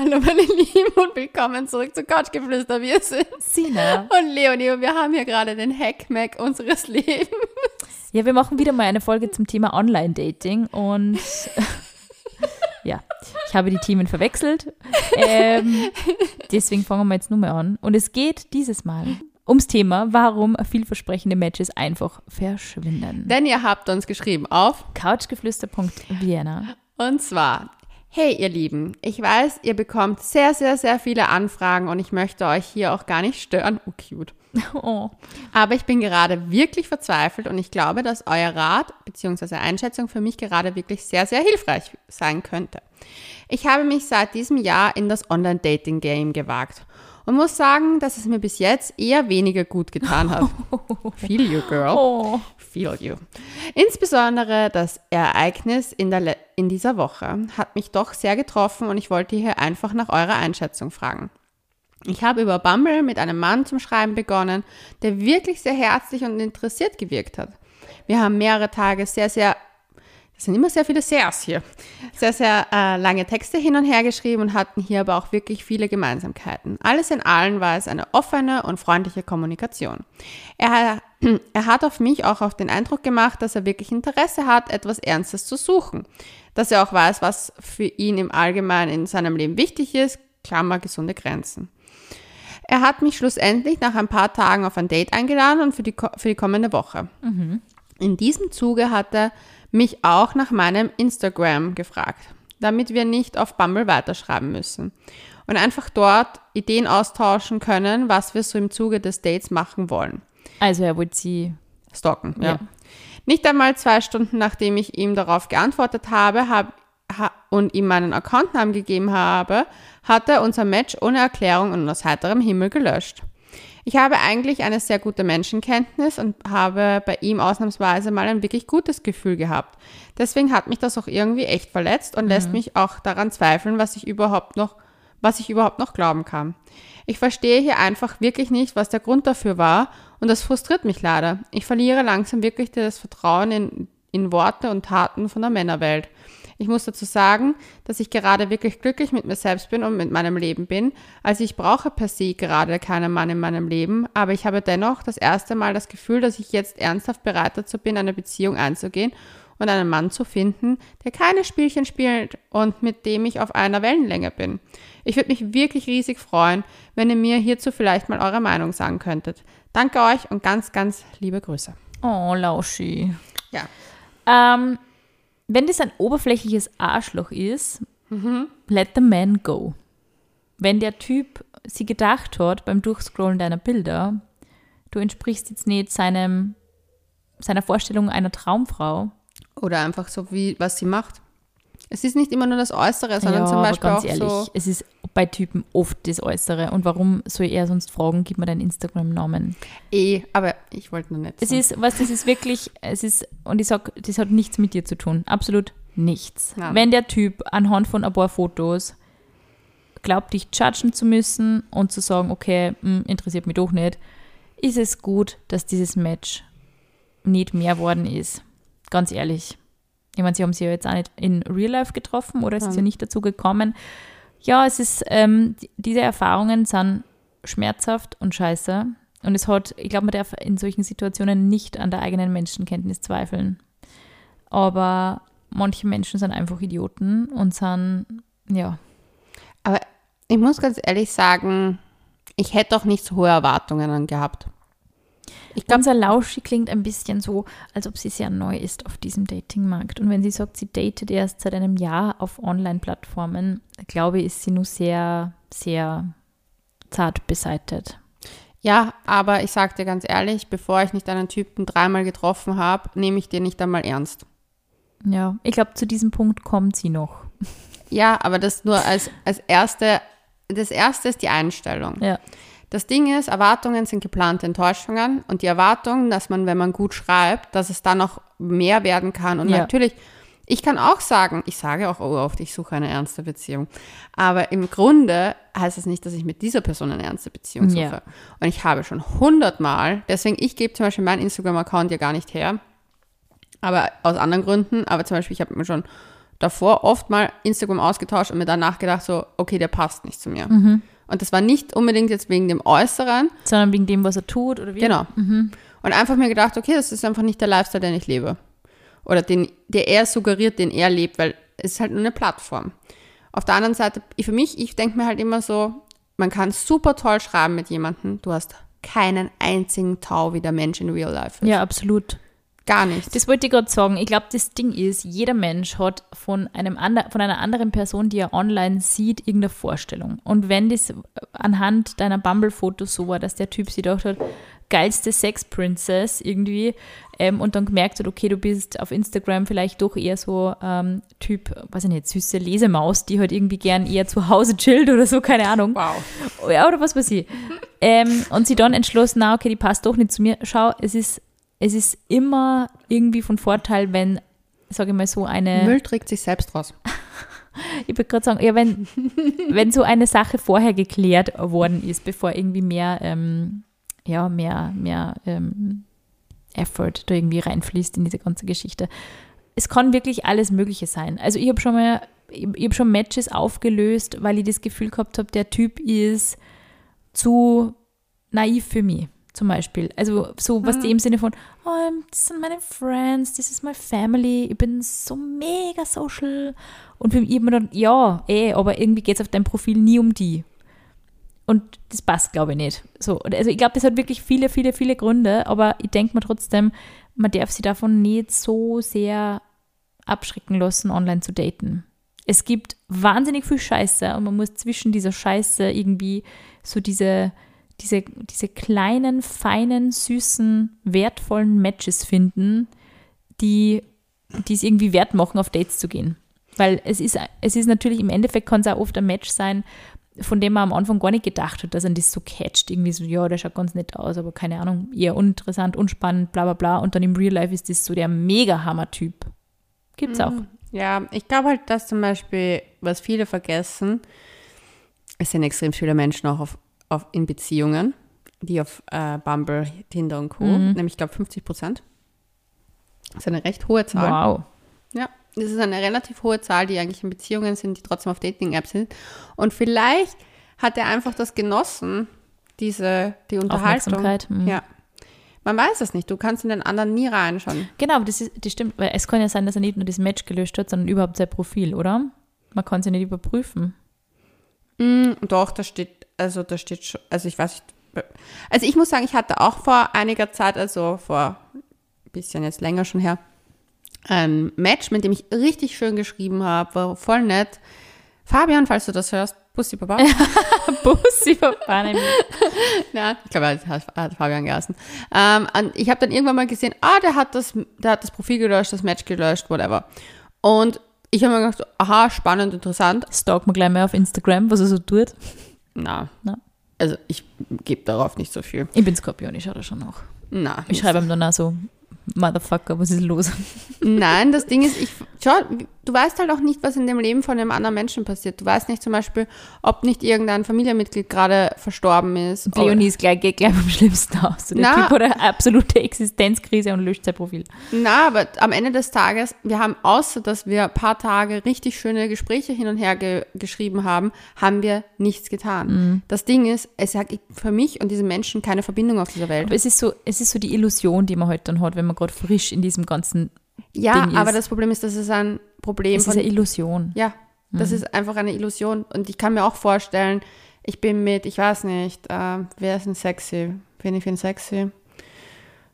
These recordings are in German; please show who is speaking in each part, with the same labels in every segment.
Speaker 1: Hallo meine Lieben und willkommen zurück zu Couchgeflüster. Wir sind
Speaker 2: Sina.
Speaker 1: und Leonie und wir haben hier gerade den Hackmack unseres Lebens.
Speaker 2: Ja, wir machen wieder mal eine Folge zum Thema Online-Dating und ja, ich habe die Themen verwechselt. Ähm, deswegen fangen wir jetzt nur mal an. Und es geht dieses Mal ums Thema, warum vielversprechende Matches einfach verschwinden.
Speaker 1: Denn ihr habt uns geschrieben auf
Speaker 2: Couchgeflüster.vienna.
Speaker 1: und zwar Hey ihr Lieben, ich weiß, ihr bekommt sehr, sehr, sehr viele Anfragen und ich möchte euch hier auch gar nicht stören. Oh, cute.
Speaker 2: Oh.
Speaker 1: Aber ich bin gerade wirklich verzweifelt und ich glaube, dass euer Rat bzw. Einschätzung für mich gerade wirklich sehr, sehr hilfreich sein könnte. Ich habe mich seit diesem Jahr in das Online-Dating-Game gewagt und muss sagen, dass es mir bis jetzt eher weniger gut getan hat. Feel you, girl.
Speaker 2: Oh.
Speaker 1: Feel you. Insbesondere das Ereignis in, der, Le- in dieser Woche hat mich doch sehr getroffen und ich wollte hier einfach nach eurer Einschätzung fragen. Ich habe über Bumble mit einem Mann zum Schreiben begonnen, der wirklich sehr herzlich und interessiert gewirkt hat. Wir haben mehrere Tage sehr, sehr, das sind immer sehr viele Sehrs hier, sehr, sehr äh, lange Texte hin und her geschrieben und hatten hier aber auch wirklich viele Gemeinsamkeiten. Alles in allem war es eine offene und freundliche Kommunikation. Er, er hat auf mich auch auf den Eindruck gemacht, dass er wirklich Interesse hat, etwas Ernstes zu suchen. Dass er auch weiß, was für ihn im Allgemeinen in seinem Leben wichtig ist, Klammer gesunde Grenzen. Er hat mich schlussendlich nach ein paar Tagen auf ein Date eingeladen und für die, für die kommende Woche. In diesem Zuge hat er mich auch nach meinem Instagram gefragt, damit wir nicht auf Bumble weiterschreiben müssen und einfach dort Ideen austauschen können, was wir so im Zuge des Dates machen wollen.
Speaker 2: Also er wollte sie.
Speaker 1: Stalken, ja.
Speaker 2: Ja.
Speaker 1: Nicht einmal zwei Stunden nachdem ich ihm darauf geantwortet habe hab, ha, und ihm meinen Accountnamen gegeben habe, hat er unser Match ohne Erklärung und aus heiterem Himmel gelöscht. Ich habe eigentlich eine sehr gute Menschenkenntnis und habe bei ihm ausnahmsweise mal ein wirklich gutes Gefühl gehabt. Deswegen hat mich das auch irgendwie echt verletzt und lässt mich auch daran zweifeln, was ich überhaupt noch, was ich überhaupt noch glauben kann. Ich verstehe hier einfach wirklich nicht, was der Grund dafür war und das frustriert mich leider. Ich verliere langsam wirklich das Vertrauen in, in Worte und Taten von der Männerwelt. Ich muss dazu sagen, dass ich gerade wirklich glücklich mit mir selbst bin und mit meinem Leben bin. Also ich brauche per se gerade keinen Mann in meinem Leben, aber ich habe dennoch das erste Mal das Gefühl, dass ich jetzt ernsthaft bereit dazu bin, eine Beziehung einzugehen und einen Mann zu finden, der keine Spielchen spielt und mit dem ich auf einer Wellenlänge bin. Ich würde mich wirklich riesig freuen, wenn ihr mir hierzu vielleicht mal eure Meinung sagen könntet. Danke euch und ganz, ganz liebe Grüße.
Speaker 2: Oh, Lauschi.
Speaker 1: Ja.
Speaker 2: Ähm, wenn das ein oberflächliches Arschloch ist, let the man go. Wenn der Typ sie gedacht hat beim Durchscrollen deiner Bilder, du entsprichst jetzt nicht seinem, seiner Vorstellung einer Traumfrau.
Speaker 1: Oder einfach so, wie was sie macht. Es ist nicht immer nur das Äußere, sondern zum
Speaker 2: aber
Speaker 1: Beispiel
Speaker 2: ganz
Speaker 1: auch
Speaker 2: ehrlich,
Speaker 1: so.
Speaker 2: es ist bei Typen oft das Äußere. Und warum soll er sonst fragen, gib mir deinen Instagram-Namen?
Speaker 1: Eh, aber ich wollte nur nicht.
Speaker 2: Es
Speaker 1: so.
Speaker 2: ist, was das ist wirklich, es ist, und ich sag, das hat nichts mit dir zu tun. Absolut nichts.
Speaker 1: Nein.
Speaker 2: Wenn der Typ anhand von ein paar Fotos glaubt, dich judgen zu müssen und zu sagen, okay, hm, interessiert mich doch nicht, ist es gut, dass dieses Match nicht mehr worden ist. Ganz ehrlich. Ich meine, sie haben sich ja jetzt auch nicht in Real Life getroffen oder es ist ja nicht dazu gekommen. Ja, es ist, ähm, die- diese Erfahrungen sind schmerzhaft und scheiße. Und es hat, ich glaube, man darf in solchen Situationen nicht an der eigenen Menschenkenntnis zweifeln. Aber manche Menschen sind einfach Idioten und sind, ja,
Speaker 1: Aber ich muss ganz ehrlich sagen, ich hätte auch nicht so hohe Erwartungen gehabt. Ich glaube,
Speaker 2: Unser Lauschi klingt ein bisschen so, als ob sie sehr neu ist auf diesem Datingmarkt. Und wenn sie sagt, sie datet erst seit einem Jahr auf Online-Plattformen, glaube ich, ist sie nur sehr, sehr zart beseitet.
Speaker 1: ja, aber ich sag dir ganz ehrlich, bevor ich nicht einen Typen dreimal getroffen habe, nehme ich den nicht einmal ernst.
Speaker 2: Ja, ich glaube, zu diesem Punkt kommt sie noch.
Speaker 1: Ja, aber das nur als, als erste, das erste ist die Einstellung.
Speaker 2: Ja.
Speaker 1: Das Ding ist, Erwartungen sind geplante Enttäuschungen und die Erwartung, dass man, wenn man gut schreibt, dass es dann noch mehr werden kann. Und
Speaker 2: Ja.
Speaker 1: natürlich, ich kann auch sagen, ich sage auch oh, oft, ich suche eine ernste Beziehung. Aber im Grunde heißt es nicht, dass ich mit dieser Person eine ernste Beziehung suche.
Speaker 2: Ja.
Speaker 1: Und ich habe schon hundertmal, deswegen, ich gebe zum Beispiel meinen Instagram-Account ja gar nicht her, aber aus anderen Gründen, aber zum Beispiel, ich habe mir schon davor oft mal Instagram ausgetauscht und mir danach gedacht so, okay, der passt nicht zu mir.
Speaker 2: Mhm.
Speaker 1: Und das war nicht unbedingt jetzt wegen dem Äußeren,
Speaker 2: Sondern wegen dem, was er tut oder wie?
Speaker 1: Genau.
Speaker 2: Mhm.
Speaker 1: Und einfach mir gedacht, okay, das ist einfach nicht der Lifestyle, den ich lebe. Oder den, der er suggeriert, den er lebt, weil es ist halt nur eine Plattform. Auf der anderen Seite, für mich, ich denke mir halt immer so, man kann super toll schreiben mit jemandem, du hast keinen einzigen Tau wie der Mensch in real life. ist.
Speaker 2: Ja, absolut.
Speaker 1: Gar nichts.
Speaker 2: Das wollte ich gerade sagen. Ich glaube, das Ding ist, jeder Mensch hat von, einem ander, von einer anderen Person, die er online sieht, irgendeine Vorstellung. Und wenn das anhand deiner Bumble-Fotos so war, dass der Typ sich gedacht hat, geilste Sex-Princess irgendwie, ähm, und dann gemerkt hat, okay, du bist auf Instagram vielleicht doch eher so ähm, Typ, weiß ich nicht, süße Lesemaus, die halt irgendwie gern eher zu Hause chillt oder so, keine Ahnung.
Speaker 1: wow.
Speaker 2: Ja, oder was weiß ich. Ähm, und sie dann entschlossen, na, okay, die passt doch nicht zu mir. Schau, es ist, es ist immer irgendwie von Vorteil, wenn, sage ich mal, so eine.
Speaker 1: Müll trägt sich selbst raus.
Speaker 2: Ich würde gerade sagen, ja, wenn, wenn so eine Sache vorher geklärt worden ist, bevor irgendwie mehr, ähm, ja, mehr, mehr ähm, Effort da irgendwie reinfließt in diese ganze Geschichte. Es kann wirklich alles Mögliche sein. Also ich habe schon mal, ich, ich habe schon Matches aufgelöst, weil ich das Gefühl gehabt habe, der Typ ist zu naiv für mich, zum Beispiel. Also so was die im Sinne von, oh, das sind meine Friends, this is my family, ich bin so mega social. Und für mich immer dann, ja, eh, aber irgendwie geht es auf deinem Profil nie um die. Und das passt, glaube ich, nicht. So, also ich glaube, das hat wirklich viele, viele, viele Gründe, aber ich denke mir trotzdem, man darf sich davon nicht so sehr abschrecken lassen, online zu daten. Es gibt wahnsinnig viel Scheiße und man muss zwischen dieser Scheiße irgendwie so diese, diese, diese kleinen, feinen, süßen, wertvollen Matches finden, die die es irgendwie wert machen, auf Dates zu gehen. Weil es ist, es ist natürlich, im Endeffekt kann es auch oft ein Match sein, von dem man am Anfang gar nicht gedacht hat, dass er das so catcht. Irgendwie so, ja, der schaut ganz nett aus, aber keine Ahnung, eher uninteressant, unspannend, bla bla bla. Und dann im Real Life ist das so der Mega-Hammer-Typ. Gibt's auch.
Speaker 1: Ja, ich glaube halt, dass zum Beispiel, was viele vergessen, es sind extrem viele Menschen auch auf, auf, in Beziehungen, die auf äh, Bumble, Tinder und Co., nämlich ich glaube 50 Prozent. Das ist eine recht hohe Zahl.
Speaker 2: Wow.
Speaker 1: Ja, das ist eine relativ hohe Zahl, die eigentlich in Beziehungen sind, die trotzdem auf Dating-Apps sind. Und vielleicht hat er einfach das genossen, diese, die Unterhaltung.
Speaker 2: Aufmerksamkeit, mhm.
Speaker 1: Ja. Man weiß es nicht. Du kannst in den anderen nie reinschauen.
Speaker 2: Genau, aber das, ist, das stimmt, weil es kann ja sein, dass er nicht nur das Match gelöscht hat, sondern überhaupt sein Profil, oder? Man kann es ja nicht überprüfen.
Speaker 1: Mm, doch, da steht, also da steht schon, also ich weiß nicht. Also ich muss sagen, ich hatte auch vor einiger Zeit, also vor ein bisschen jetzt länger schon her, ein Match, mit dem ich richtig schön geschrieben habe, war voll nett. Fabian, falls du das hörst, Bussi Papa.
Speaker 2: Bussi verbannen.
Speaker 1: Ja, ich glaube, er hat, Fabian geheißen. Ähm, und ich habe dann irgendwann mal gesehen, ah, der hat, das, der hat das Profil gelöscht, das Match gelöscht, whatever. Und ich habe mir gedacht, aha, spannend, interessant.
Speaker 2: Stalk mal gleich mal auf Instagram, was er so tut.
Speaker 1: Na,
Speaker 2: Na.
Speaker 1: also ich gebe darauf nicht so viel.
Speaker 2: Ich bin Skorpion, ich schaue da schon nach.
Speaker 1: Na,
Speaker 2: Ich schreibe ihm dann auch so, Motherfucker, was ist los?
Speaker 1: Nein, das Ding ist, ich, schau, du weißt halt auch nicht, was in dem Leben von einem anderen Menschen passiert. Du weißt nicht zum Beispiel, ob nicht irgendein Familienmitglied gerade verstorben ist.
Speaker 2: Leonie ist gleich, geht gleich am schlimmsten aus. Der
Speaker 1: Na.
Speaker 2: Typ hat eine absolute Existenzkrise und löscht sein Profil.
Speaker 1: Na, aber am Ende des Tages, wir haben, außer dass wir ein paar Tage richtig schöne Gespräche hin und her ge geschrieben haben, haben wir nichts getan.
Speaker 2: Mhm.
Speaker 1: Das Ding ist, es hat für mich und diese Menschen keine Verbindung auf dieser Welt.
Speaker 2: Aber es ist so, es ist so die Illusion, die man heute dann hat, wenn man gerade frisch in diesem ganzen,
Speaker 1: Ja, aber das Problem ist, dass es ein Problem
Speaker 2: es ist eine Illusion.
Speaker 1: Ja, das ist einfach eine Illusion. Und ich kann mir auch vorstellen, ich bin mit, ich weiß nicht, äh, wer ist denn sexy? Wen ich finde sexy?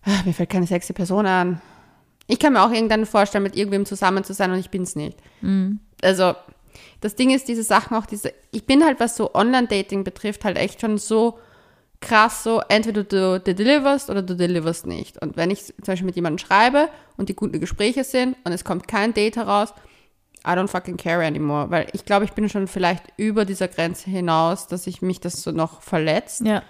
Speaker 1: Ah, mir fällt keine sexy Person an. Ich kann mir auch irgendwann vorstellen, mit irgendwem zusammen zu sein und ich bin es nicht. Also, das Ding ist, diese Sachen auch, diese, ich bin halt, was so Online-Dating betrifft, halt echt schon so krass so, entweder du, du deliverst oder du deliverst nicht. Und wenn ich zum Beispiel mit jemandem schreibe und die gute Gespräche sind und es kommt kein Date heraus, I don't fucking care anymore. Weil ich glaube, ich bin schon vielleicht über dieser Grenze hinaus, dass ich mich das so noch verletzt,
Speaker 2: Ja,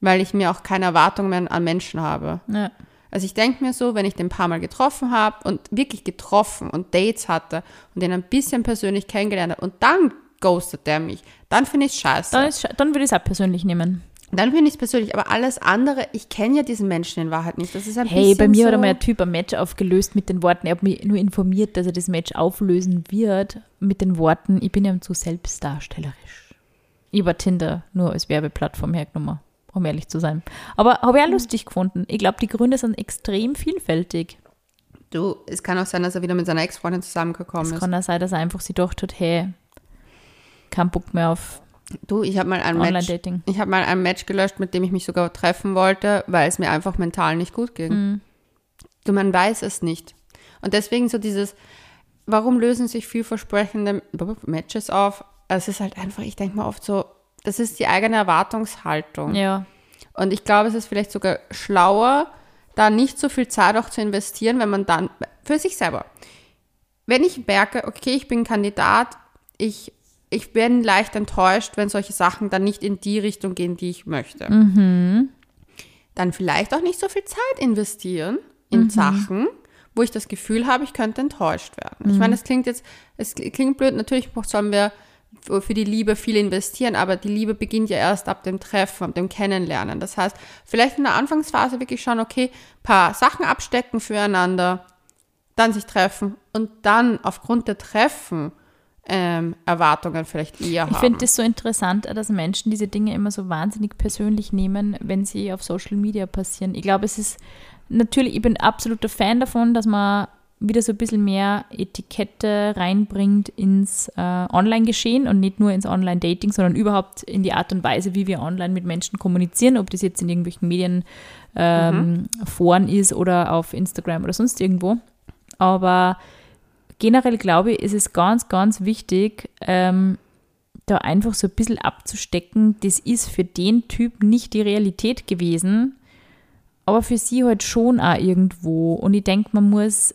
Speaker 1: weil ich mir auch keine Erwartung mehr an Menschen habe.
Speaker 2: ja.
Speaker 1: Also ich denke mir so, wenn ich den ein paar Mal getroffen habe und wirklich getroffen und Dates hatte und den ein bisschen persönlich kennengelernt habe und dann ghostet der mich, dann finde ich scheiße.
Speaker 2: Dann, ist, dann würde ich es auch persönlich nehmen.
Speaker 1: Dann finde ich es persönlich, aber alles andere, ich kenne ja diesen Menschen in Wahrheit nicht. Das ist ein
Speaker 2: Hey,
Speaker 1: bisschen
Speaker 2: bei mir
Speaker 1: so,
Speaker 2: hat einmal ein Typ ein Match aufgelöst mit den Worten, er hat mich nur informiert, dass er das Match auflösen wird, mit den Worten, ich bin ja zu selbstdarstellerisch. Ich habe Tinder nur als Werbeplattform hergenommen, um ehrlich zu sein. Aber habe ich auch lustig gefunden. Ich glaube, die Gründe sind extrem vielfältig.
Speaker 1: Du, es kann auch sein, dass er wieder mit seiner Ex-Freundin zusammengekommen
Speaker 2: Es
Speaker 1: ist.
Speaker 2: kann auch sein, dass er einfach sich gedacht hat, hey, kein Bock mehr auf
Speaker 1: Du, ich habe mal ein Match, ich habe mal ein Match gelöscht, mit dem ich mich sogar treffen wollte, weil es mir einfach mental nicht gut ging.
Speaker 2: Mhm.
Speaker 1: Du, man weiß es nicht. Und deswegen so dieses, warum lösen sich vielversprechende Matches auf? Es ist halt einfach, ich denke mal oft so, das ist die eigene Erwartungshaltung.
Speaker 2: Ja,
Speaker 1: Und ich glaube, es ist vielleicht sogar schlauer, da nicht so viel Zeit auch zu investieren, wenn man dann für sich selber. Wenn ich merke, okay, ich bin Kandidat, ich, ich bin leicht enttäuscht, wenn solche Sachen dann nicht in die Richtung gehen, die ich möchte. Dann vielleicht auch nicht so viel Zeit investieren in Sachen, wo ich das Gefühl habe, ich könnte enttäuscht werden. Ich meine, es klingt jetzt, es klingt blöd, natürlich sollen wir für für die Liebe viel investieren, aber die Liebe beginnt ja erst ab dem Treffen, ab dem Kennenlernen. Das heißt, vielleicht in der Anfangsphase wirklich schauen, okay, paar Sachen abstecken füreinander, dann sich treffen und dann aufgrund der Treffen ähm, Erwartungen vielleicht eher
Speaker 2: ich
Speaker 1: haben.
Speaker 2: finde das so interessant, dass Menschen diese Dinge immer so wahnsinnig persönlich nehmen, wenn sie auf Social Media passieren. Ich glaube, es ist natürlich, ich bin absoluter Fan davon, dass man wieder so ein bisschen mehr Etikette reinbringt ins äh, Online-Geschehen und nicht nur ins Online-Dating, sondern überhaupt in die Art und Weise, wie wir online mit Menschen kommunizieren, ob das jetzt in irgendwelchen Medien ähm, Foren ist oder auf Instagram oder sonst irgendwo. Aber generell glaube ich, ist es ganz, ganz wichtig, ähm, da einfach so ein bisschen abzustecken, das ist für den Typ nicht die Realität gewesen, aber für sie halt schon auch irgendwo. Und ich denke, man muss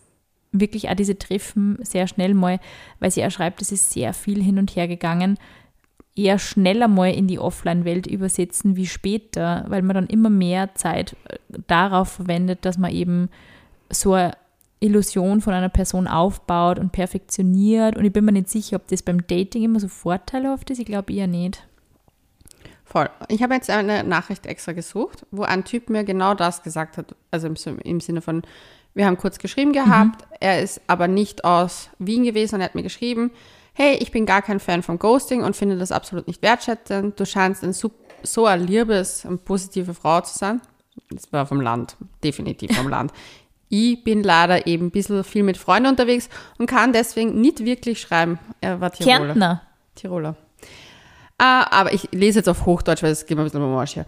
Speaker 2: wirklich auch diese Treffen sehr schnell mal, weil sie auch schreibt, es ist sehr viel hin und her gegangen, eher schneller mal in die Offline-Welt übersetzen wie später, weil man dann immer mehr Zeit äh, darauf verwendet, dass man eben so eine Illusion von einer Person aufbaut und perfektioniert. Und ich bin mir nicht sicher, ob das beim Dating immer so vorteilhaft ist. Ich glaube eher nicht.
Speaker 1: Voll. Ich habe jetzt eine Nachricht extra gesucht, wo ein Typ mir genau das gesagt hat. Also im, im Sinne von, wir haben kurz geschrieben gehabt, er ist aber nicht aus Wien gewesen und er hat mir geschrieben, hey, ich bin gar kein Fan von Ghosting und finde das absolut nicht wertschätzend. Du scheinst ein so, so ein liebes und positive Frau zu sein. Das war vom Land, definitiv vom Land. Ich bin leider eben ein bisschen viel mit Freunden unterwegs und kann deswegen nicht wirklich schreiben. Er war Tiroler.
Speaker 2: Kärntner.
Speaker 1: Tiroler. Ah, aber ich lese jetzt auf Hochdeutsch, weil es geht mir ein bisschen um Arsch hier.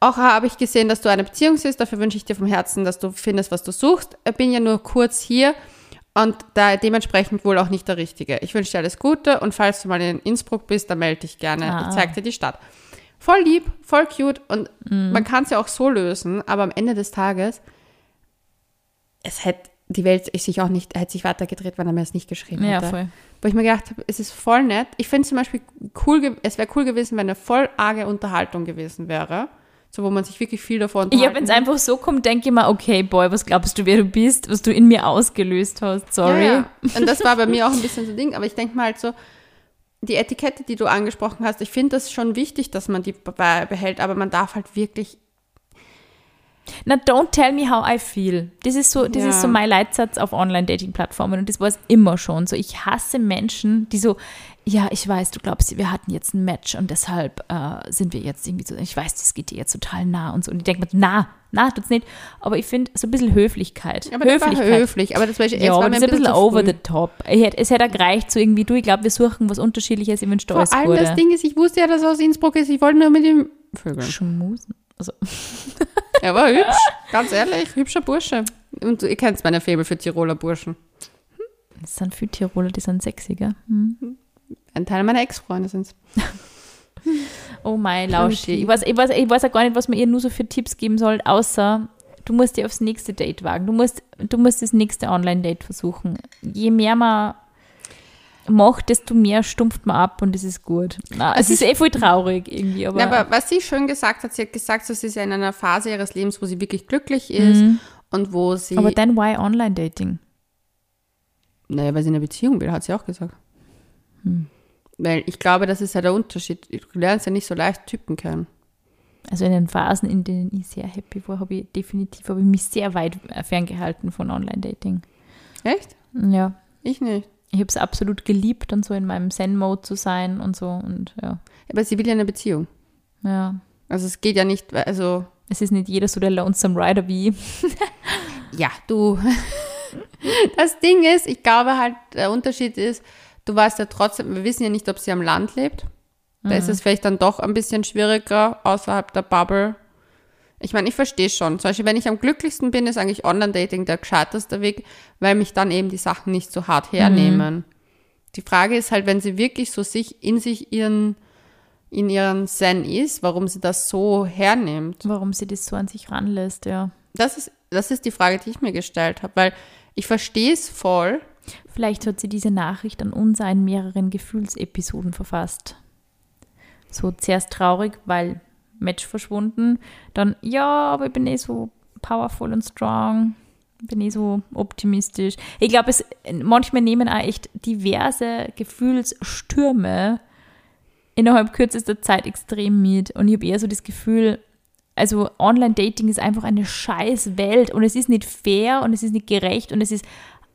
Speaker 1: Auch habe ich gesehen, dass du eine Beziehung siehst. Dafür wünsche ich dir vom Herzen, dass du findest, was du suchst. Ich bin ja nur kurz hier und da dementsprechend wohl auch nicht der Richtige. Ich wünsche dir alles Gute und falls du mal in Innsbruck bist, dann melde dich gerne.
Speaker 2: Ah.
Speaker 1: Ich zeig dir die Stadt. Voll lieb, voll cute und man kann es ja auch so lösen, aber am Ende des Tages, es hätte die Welt sich auch nicht, hätte sich weitergedreht, wenn er mir es nicht geschrieben
Speaker 2: Ja,
Speaker 1: hätte.
Speaker 2: voll.
Speaker 1: Wo ich mir gedacht habe, es ist voll nett. Ich finde zum Beispiel cool, es wäre cool gewesen, wenn eine voll arge Unterhaltung gewesen wäre. So, wo man sich wirklich viel davon
Speaker 2: Ich habe, wenn es einfach so kommt, denke ich mir, okay, Boy, was glaubst du, wer du bist, was du in mir ausgelöst hast? Sorry.
Speaker 1: Ja, ja. Und das war bei mir auch ein bisschen so ein Ding, aber ich denke mal halt so, die Etikette, die du angesprochen hast, ich finde das schon wichtig, dass man die be- behält, aber man darf halt wirklich,
Speaker 2: Na, don't tell me how I feel. Das ist so, das
Speaker 1: Ja.
Speaker 2: ist so mein Leitsatz auf Online-Dating-Plattformen und das war es immer schon. So, ich hasse Menschen, die so, ja, ich weiß, du glaubst, wir hatten jetzt ein Match und deshalb äh, sind wir jetzt irgendwie so, ich weiß, das geht dir jetzt total nah und so. Und ich denke mir, na, na, tut's nicht. Aber ich finde, so ein bisschen Höflichkeit.
Speaker 1: aber das war
Speaker 2: Höflichkeit.
Speaker 1: höflich, aber das war, jetzt
Speaker 2: Ja,
Speaker 1: war
Speaker 2: das ist ein bisschen
Speaker 1: zu
Speaker 2: over the top. Ich hätte, es hätte gereicht, so irgendwie, du, ich glaube, wir suchen was Unterschiedliches, ich alles
Speaker 1: Vor allem
Speaker 2: Gute.
Speaker 1: das Ding ist, ich wusste ja, dass er aus Innsbruck ist, ich wollte nur mit ihm vögeln.
Speaker 2: Schmusen. Also,
Speaker 1: Er war hübsch, ganz ehrlich, hübscher Bursche. Und ihr kennt meine Faible für Tiroler Burschen.
Speaker 2: das sind viele Tiroler, die sind sexy, gell? Hm.
Speaker 1: Ein Teil meiner Ex-Freunde sind es.
Speaker 2: Oh mein Lauschi. Ich weiß, ich, weiß, ich weiß auch gar nicht, was man ihr nur so für Tipps geben soll, außer du musst dir aufs nächste Date wagen. Du musst, du musst das nächste Online-Date versuchen. Je mehr man macht, desto mehr stumpft man ab und das ist gut. Na, es ist eh voll traurig irgendwie, aber,
Speaker 1: Ja, aber was sie schön gesagt hat, sie hat gesagt, sie ist ja in einer Phase ihres Lebens, wo sie wirklich glücklich ist
Speaker 2: Mhm.
Speaker 1: und wo sie.
Speaker 2: aber dann why Online-Dating?
Speaker 1: naja, weil sie eine Beziehung will, hat sie auch gesagt.
Speaker 2: Hm.
Speaker 1: Weil ich glaube, das ist ja der Unterschied. Du lernst ja nicht so leicht Typen kennen.
Speaker 2: Also in den Phasen, in denen ich sehr happy war, habe ich definitiv habe ich mich sehr weit ferngehalten von Online-Dating.
Speaker 1: Echt?
Speaker 2: Ja.
Speaker 1: Ich nicht.
Speaker 2: Ich habe es absolut geliebt, dann so in meinem Zen-Mode zu sein und so. Und ja.
Speaker 1: Aber sie will ja eine Beziehung.
Speaker 2: Ja.
Speaker 1: Also es geht ja nicht, also
Speaker 2: Es ist nicht jeder so der Lonesome Rider wie.
Speaker 1: Ja, du. Das Ding ist, ich glaube halt, der Unterschied ist, du weißt ja trotzdem, wir wissen ja nicht, ob sie am Land lebt. Da ist es vielleicht dann doch ein bisschen schwieriger außerhalb der Bubble. Ich meine, ich verstehe schon. Zum Beispiel, wenn ich am glücklichsten bin, ist eigentlich Online-Dating der gescheiterste Weg, weil mich dann eben die Sachen nicht so hart hernehmen. Die Frage ist halt, wenn sie wirklich so sich in sich ihren, in ihren Zen ist, warum sie das so hernimmt.
Speaker 2: Warum sie das so an sich ranlässt, ja.
Speaker 1: Das ist, das ist die Frage, die ich mir gestellt habe, weil ich verstehe es voll.
Speaker 2: Vielleicht hat sie diese Nachricht an uns in mehreren Gefühlsepisoden verfasst. So zuerst traurig, weil Match verschwunden. Dann, ja, aber ich bin eh so powerful und strong. Bin eh so optimistisch. Ich glaube, es manchmal nehmen auch echt diverse Gefühlsstürme innerhalb kürzester Zeit extrem mit. Und ich habe eher so das Gefühl, also Online-Dating ist einfach eine scheiß Welt und es ist nicht fair und es ist nicht gerecht und es ist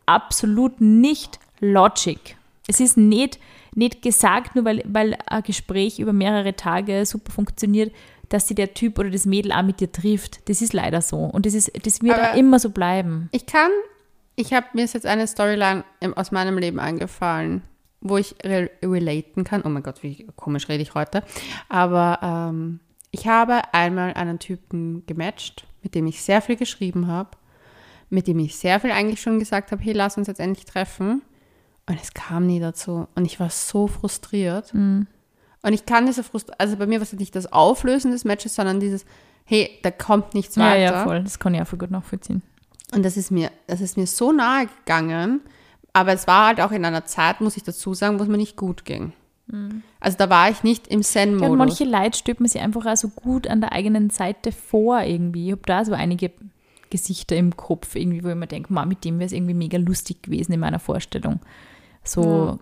Speaker 2: absolut nicht Logic. Es ist nicht, nicht gesagt, nur weil, weil ein Gespräch über mehrere Tage super funktioniert, dass sich der Typ oder das Mädel auch mit dir trifft. Das ist leider so. Und das, ist, das wird
Speaker 1: Aber-
Speaker 2: auch immer so bleiben.
Speaker 1: Ich kann, ich habe mir ist jetzt eine Storyline aus meinem Leben eingefallen, wo ich re relaten kann. Oh mein Gott, wie komisch rede ich heute. Aber ähm, ich habe einmal einen Typen gematcht, mit dem ich sehr viel geschrieben habe, mit dem ich sehr viel eigentlich schon gesagt habe, hey, lass uns jetzt endlich treffen. Und es kam nie dazu. Und ich war so frustriert. Und ich kann diese Frustration, also bei mir war es nicht das Auflösen des Matches, sondern dieses, hey, da kommt nichts
Speaker 2: Ja,
Speaker 1: weiter.
Speaker 2: ja, voll. Das kann ich auch voll gut nachvollziehen.
Speaker 1: Und das ist mir, das ist mir so nahe gegangen. Aber es war halt auch in einer Zeit, muss ich dazu sagen, wo es mir nicht gut ging. Also da war ich nicht im
Speaker 2: Mhm. Ja, und
Speaker 1: Zen-Modus.
Speaker 2: manche Leute stülpt man sich einfach auch so gut an der eigenen Seite vor irgendwie. Ich habe da so einige Gesichter im Kopf irgendwie, wo ich mir denke, mit dem wäre es irgendwie mega lustig gewesen in meiner Vorstellung. So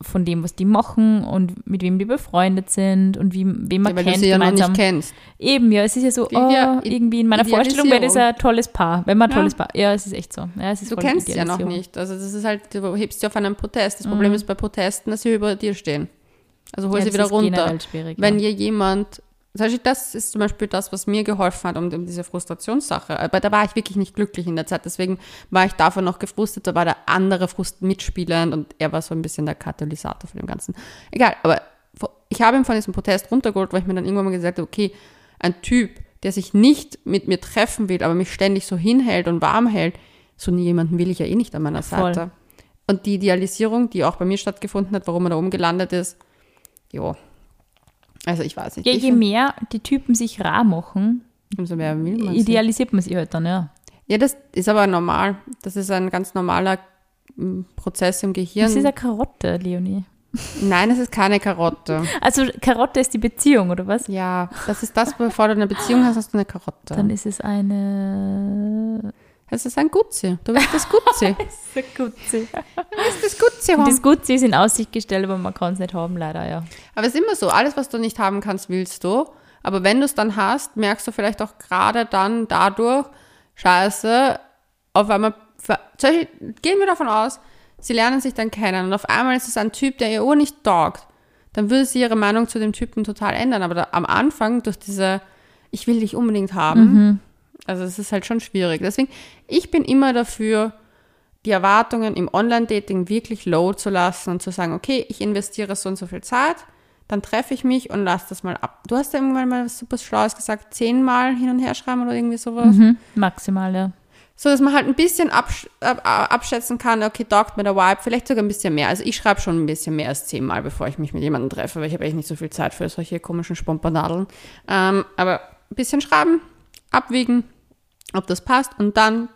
Speaker 2: von dem, was die machen und mit wem die befreundet sind und wie, wen man
Speaker 1: ja, weil du
Speaker 2: kennt
Speaker 1: sie ja noch nicht kennst.
Speaker 2: Eben, ja, es ist ja so, oh, irgendwie in meiner Vorstellung wäre das ein tolles Paar. Wenn man ein
Speaker 1: Ja.
Speaker 2: tolles Paar. Ja, es ist echt so. Ja, es ist
Speaker 1: Du kennst sie ja noch nicht. Also das ist halt, du hebst sie auf einen Protest. Das Problem ist bei Protesten, dass sie über dir stehen. Also hol
Speaker 2: Mhm. Ja,
Speaker 1: sie wieder
Speaker 2: ist
Speaker 1: runter. Wenn
Speaker 2: ja.
Speaker 1: dir jemand, das ist zum Beispiel das, was mir geholfen hat, um, um diese Frustrationssache. Aber da war ich wirklich nicht glücklich in der Zeit. Deswegen war ich davon noch gefrustet. Da war der andere Frust mitspielend und er war so ein bisschen der Katalysator von dem Ganzen. Egal, aber ich habe ihn von diesem Protest runtergeholt, weil ich mir dann irgendwann mal gesagt habe, okay, ein Typ, der sich nicht mit mir treffen will, aber mich ständig so hinhält und warm hält, so jemanden will ich ja eh nicht an meiner
Speaker 2: Voll.
Speaker 1: Seite. Und die Idealisierung, die auch bei mir stattgefunden hat, warum er da oben gelandet ist, jo. Also ich weiß nicht.
Speaker 2: Ja, je mehr die Typen sich rar machen,
Speaker 1: umso mehr will man sie.
Speaker 2: idealisiert man sie halt dann, ja.
Speaker 1: Ja, das ist aber normal. Das ist ein ganz normaler mm, Prozess im Gehirn.
Speaker 2: Das ist eine Karotte, Leonie.
Speaker 1: Nein, es ist keine Karotte.
Speaker 2: Also Karotte ist die Beziehung, oder was?
Speaker 1: Ja, das ist das, bevor du eine Beziehung hast, hast du eine Karotte.
Speaker 2: Dann ist es eine...
Speaker 1: Es ist ein Gutzi. Du bist das Gutzi.
Speaker 2: Das ist Gutzi.
Speaker 1: Du bist das Gutzi.
Speaker 2: Und das Gutzi ist in Aussicht gestellt, aber man kann es nicht haben, leider, ja.
Speaker 1: Aber es ist immer so, alles, was du nicht haben kannst, willst du. Aber wenn du es dann hast, merkst du vielleicht auch gerade dann dadurch, scheiße, auf einmal, Beispiel, gehen wir davon aus, sie lernen sich dann kennen und auf einmal ist es ein Typ, der ihr Uhr nicht taugt. Dann würde sie ihre Meinung zu dem Typen total ändern. Aber da, am Anfang, durch diese, ich will dich unbedingt haben, also es ist halt schon schwierig. Deswegen, ich bin immer dafür, die Erwartungen im Online-Dating wirklich low zu lassen und zu sagen, okay, ich investiere so und so viel Zeit, dann treffe ich mich und lasse das mal ab. Du hast ja irgendwann mal was super Schlaues gesagt, zehnmal hin und her schreiben oder irgendwie sowas.
Speaker 2: Mhm. Maximal, ja.
Speaker 1: So, dass man halt ein bisschen absch ab, abschätzen kann, okay, taugt mir der Vibe, vielleicht sogar ein bisschen mehr. Also ich schreibe schon ein bisschen mehr als zehnmal, bevor ich mich mit jemandem treffe, weil ich habe echt nicht so viel Zeit für solche komischen Spompanadeln. Ähm, aber ein bisschen schreiben, abwiegen, ob das passt und dann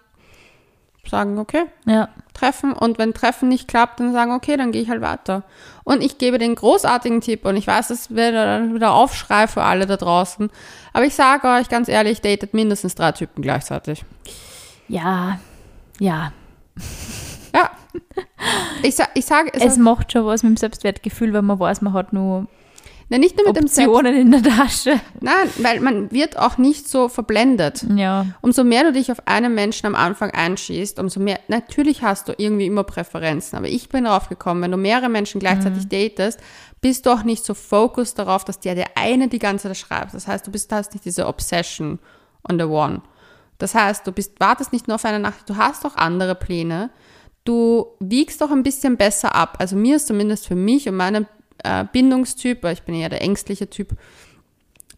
Speaker 1: sagen, okay,
Speaker 2: Ja.
Speaker 1: treffen und wenn Treffen nicht klappt, dann sagen, okay, dann gehe ich halt weiter. Und ich gebe den großartigen Tipp und ich weiß, das wird dann wieder Aufschrei für alle da draußen, aber ich sage euch ganz ehrlich, datet mindestens drei Typen gleichzeitig.
Speaker 2: Ja. Ja.
Speaker 1: Ja. Ich, sa ich sage, es,
Speaker 2: Es macht schon was mit dem Selbstwertgefühl, wenn man weiß, man hat nur
Speaker 1: Na, nicht nur mit dem Selbst.
Speaker 2: Optionen in der Tasche.
Speaker 1: Nein, weil man wird auch nicht so verblendet.
Speaker 2: Ja.
Speaker 1: Umso mehr du dich auf einen Menschen am Anfang einschießt, umso mehr, natürlich hast du irgendwie immer Präferenzen, aber ich bin darauf gekommen, wenn du mehrere Menschen gleichzeitig datest, bist du auch nicht so focused darauf, dass dir der eine die ganze Zeit schreibt. Das heißt, du bist, hast nicht diese Obsession on the one. Das heißt, du bist, wartest nicht nur auf eine Nacht, du hast auch andere Pläne. Du wiegst auch ein bisschen besser ab. Also mir ist zumindest für mich und meinen äh, Bindungstyp, weil ich bin eher der ängstliche Typ,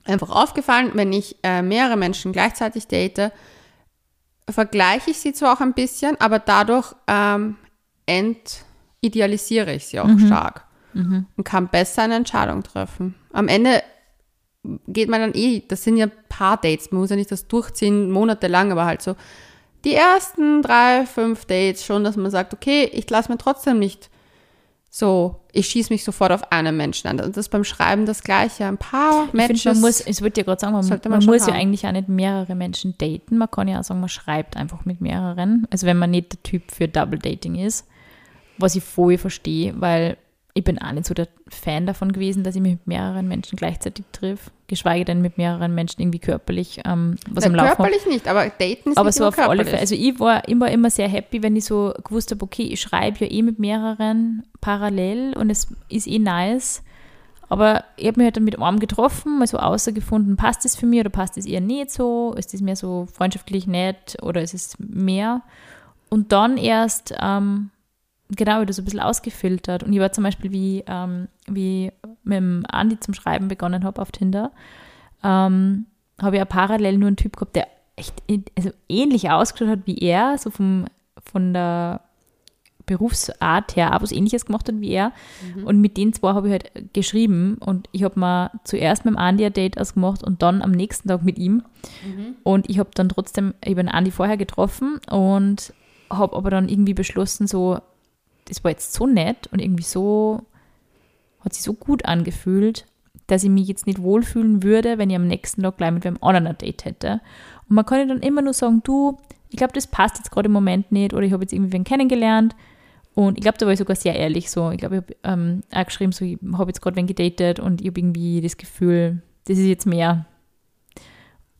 Speaker 1: einfach aufgefallen, wenn ich äh, mehrere Menschen gleichzeitig date, vergleiche ich sie zwar auch ein bisschen, aber dadurch ähm, entidealisiere ich sie auch stark und kann besser eine Entscheidung treffen. Am Ende geht man dann eh, das sind ja paar Dates, man muss ja nicht das durchziehen, monatelang, aber halt so die ersten drei, fünf Dates schon, dass man sagt, okay, ich lasse mir trotzdem nicht so, ich schieße mich sofort auf einen Menschen an. Und das ist beim Schreiben das Gleiche. Ein paar
Speaker 2: Ich
Speaker 1: Matches.
Speaker 2: finde, man muss, ich würde dir gerade sagen, man, man,
Speaker 1: man
Speaker 2: muss ja
Speaker 1: haben.
Speaker 2: eigentlich auch nicht mehrere Menschen daten. Man kann ja auch sagen, man schreibt einfach mit mehreren. Also wenn man nicht der Typ für Double Dating ist, was ich voll verstehe, weil ich bin auch nicht so der Fan davon gewesen, dass ich mich mit mehreren Menschen gleichzeitig triff, geschweige denn mit mehreren Menschen irgendwie körperlich ähm, was am
Speaker 1: Nein,
Speaker 2: Laufen
Speaker 1: körperlich nicht, aber daten ist
Speaker 2: Aber
Speaker 1: nicht
Speaker 2: so auf alle. Fälle. Also ich war immer, immer sehr happy, wenn ich so gewusst habe, okay, ich schreibe ja eh mit mehreren parallel und es ist eh nice. Aber ich habe mich halt dann mit einem getroffen, mal so außergefunden, passt es für mich oder passt es eher nicht so? Ist es mehr so freundschaftlich nett oder ist es mehr? Und dann erst, ähm, genau, das so ein bisschen ausgefiltert. Und ich war zum Beispiel, wie, ähm, wie mit dem Andi zum Schreiben begonnen habe auf Tinder, ähm, habe ich ja parallel nur einen Typ gehabt, der echt also ähnlich ausgeschaut hat wie er, so vom, von der Berufsart her, auch was ähnliches gemacht hat wie er. Und mit den zwei habe ich halt geschrieben und ich habe mal zuerst mit dem Andi ein Date ausgemacht und dann am nächsten Tag mit ihm. Und ich habe dann trotzdem eben Andi vorher getroffen und habe aber dann irgendwie beschlossen, so, das war jetzt so nett und irgendwie so, hat sich so gut angefühlt, dass ich mich jetzt nicht wohlfühlen würde, wenn ich am nächsten Tag gleich mit einem anderen ein Date hätte. Und man kann ja dann immer nur sagen, du, ich glaube, das passt jetzt gerade im Moment nicht oder ich habe jetzt irgendwie wen kennengelernt. Und ich glaube, da war ich sogar sehr ehrlich so. Ich glaube, ich habe ähm, auch geschrieben, so, ich habe jetzt gerade wen gedatet und ich habe irgendwie das Gefühl, das ist jetzt mehr.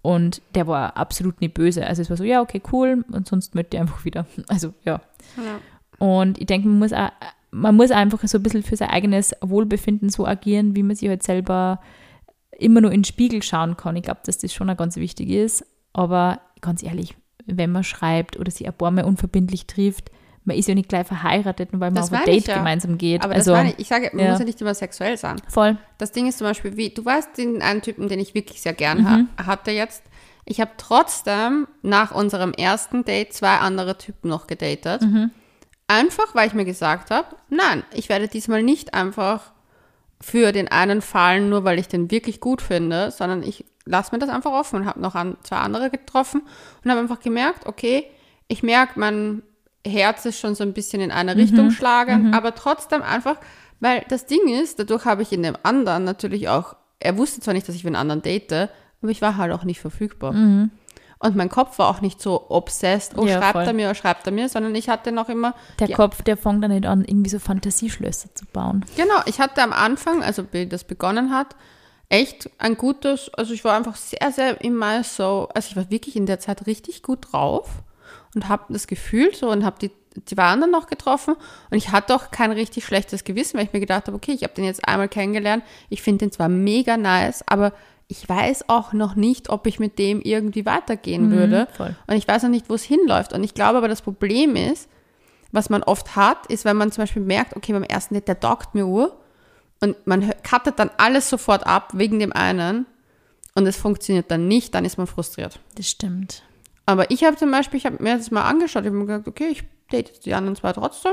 Speaker 2: Und der war absolut nicht böse. Also es war so, ja, okay, cool. Und sonst möchte ich einfach wieder. Also ja.
Speaker 1: Ja.
Speaker 2: Und ich denke, man muss, auch, man muss einfach so ein bisschen für sein eigenes Wohlbefinden so agieren, wie man sich halt selber immer nur in den Spiegel schauen kann. Ich glaube, dass das schon ganz wichtig ist. Aber ganz ehrlich, wenn man schreibt oder sich ein paar Mal unverbindlich trifft, man ist ja nicht gleich verheiratet, nur weil man
Speaker 1: Das
Speaker 2: auf ein
Speaker 1: meine ich
Speaker 2: Date
Speaker 1: ja.
Speaker 2: gemeinsam geht.
Speaker 1: Aber
Speaker 2: also,
Speaker 1: das meine ich. Ich sage, man
Speaker 2: ja.
Speaker 1: muss ja nicht immer sexuell sein.
Speaker 2: voll.
Speaker 1: Das Ding ist zum Beispiel, wie, du weißt den einen Typen, den ich wirklich sehr gern
Speaker 2: Mhm.
Speaker 1: ha hatte jetzt. Ich habe trotzdem nach unserem ersten Date zwei andere Typen noch gedatet.
Speaker 2: Mhm.
Speaker 1: Einfach, weil ich mir gesagt habe, nein, ich werde diesmal nicht einfach für den einen fallen, nur weil ich den wirklich gut finde, sondern ich lasse mir das einfach offen und habe noch an, zwei andere getroffen und habe einfach gemerkt, okay, ich merke, mein Herz ist schon so ein bisschen in eine Richtung schlagen, aber trotzdem einfach, weil das Ding ist, dadurch habe ich in dem anderen natürlich auch, er wusste zwar nicht, dass ich für einen anderen date, aber ich war halt auch nicht verfügbar. Und mein Kopf war auch nicht so obsessed, oh,
Speaker 2: Ja,
Speaker 1: schreibt
Speaker 2: voll.
Speaker 1: er mir oder schreibt er mir, sondern ich hatte noch immer
Speaker 2: Der
Speaker 1: die
Speaker 2: Kopf, der fängt dann nicht an, irgendwie so Fantasieschlösser zu bauen.
Speaker 1: Genau, ich hatte am Anfang, also wie das begonnen hat, echt ein gutes, also ich war einfach sehr, sehr immer so, also ich war wirklich in der Zeit richtig gut drauf und habe das Gefühl so und habe die, die waren dann noch getroffen und ich hatte auch kein richtig schlechtes Gewissen, weil ich mir gedacht habe, okay, ich habe den jetzt einmal kennengelernt, ich finde den zwar mega nice, aber ich weiß auch noch nicht, ob ich mit dem irgendwie weitergehen würde.
Speaker 2: voll.
Speaker 1: Und ich weiß noch nicht, wo es hinläuft. Und ich glaube aber, das Problem ist, was man oft hat, ist, wenn man zum Beispiel merkt, okay, beim ersten Date, der taugt mir Uhr und man cuttet dann alles sofort ab wegen dem einen und es funktioniert dann nicht, dann ist man frustriert.
Speaker 2: Das stimmt.
Speaker 1: Aber ich habe zum Beispiel, ich habe mir das mal angeschaut, ich habe mir gesagt, okay, ich date jetzt die anderen zwei trotzdem.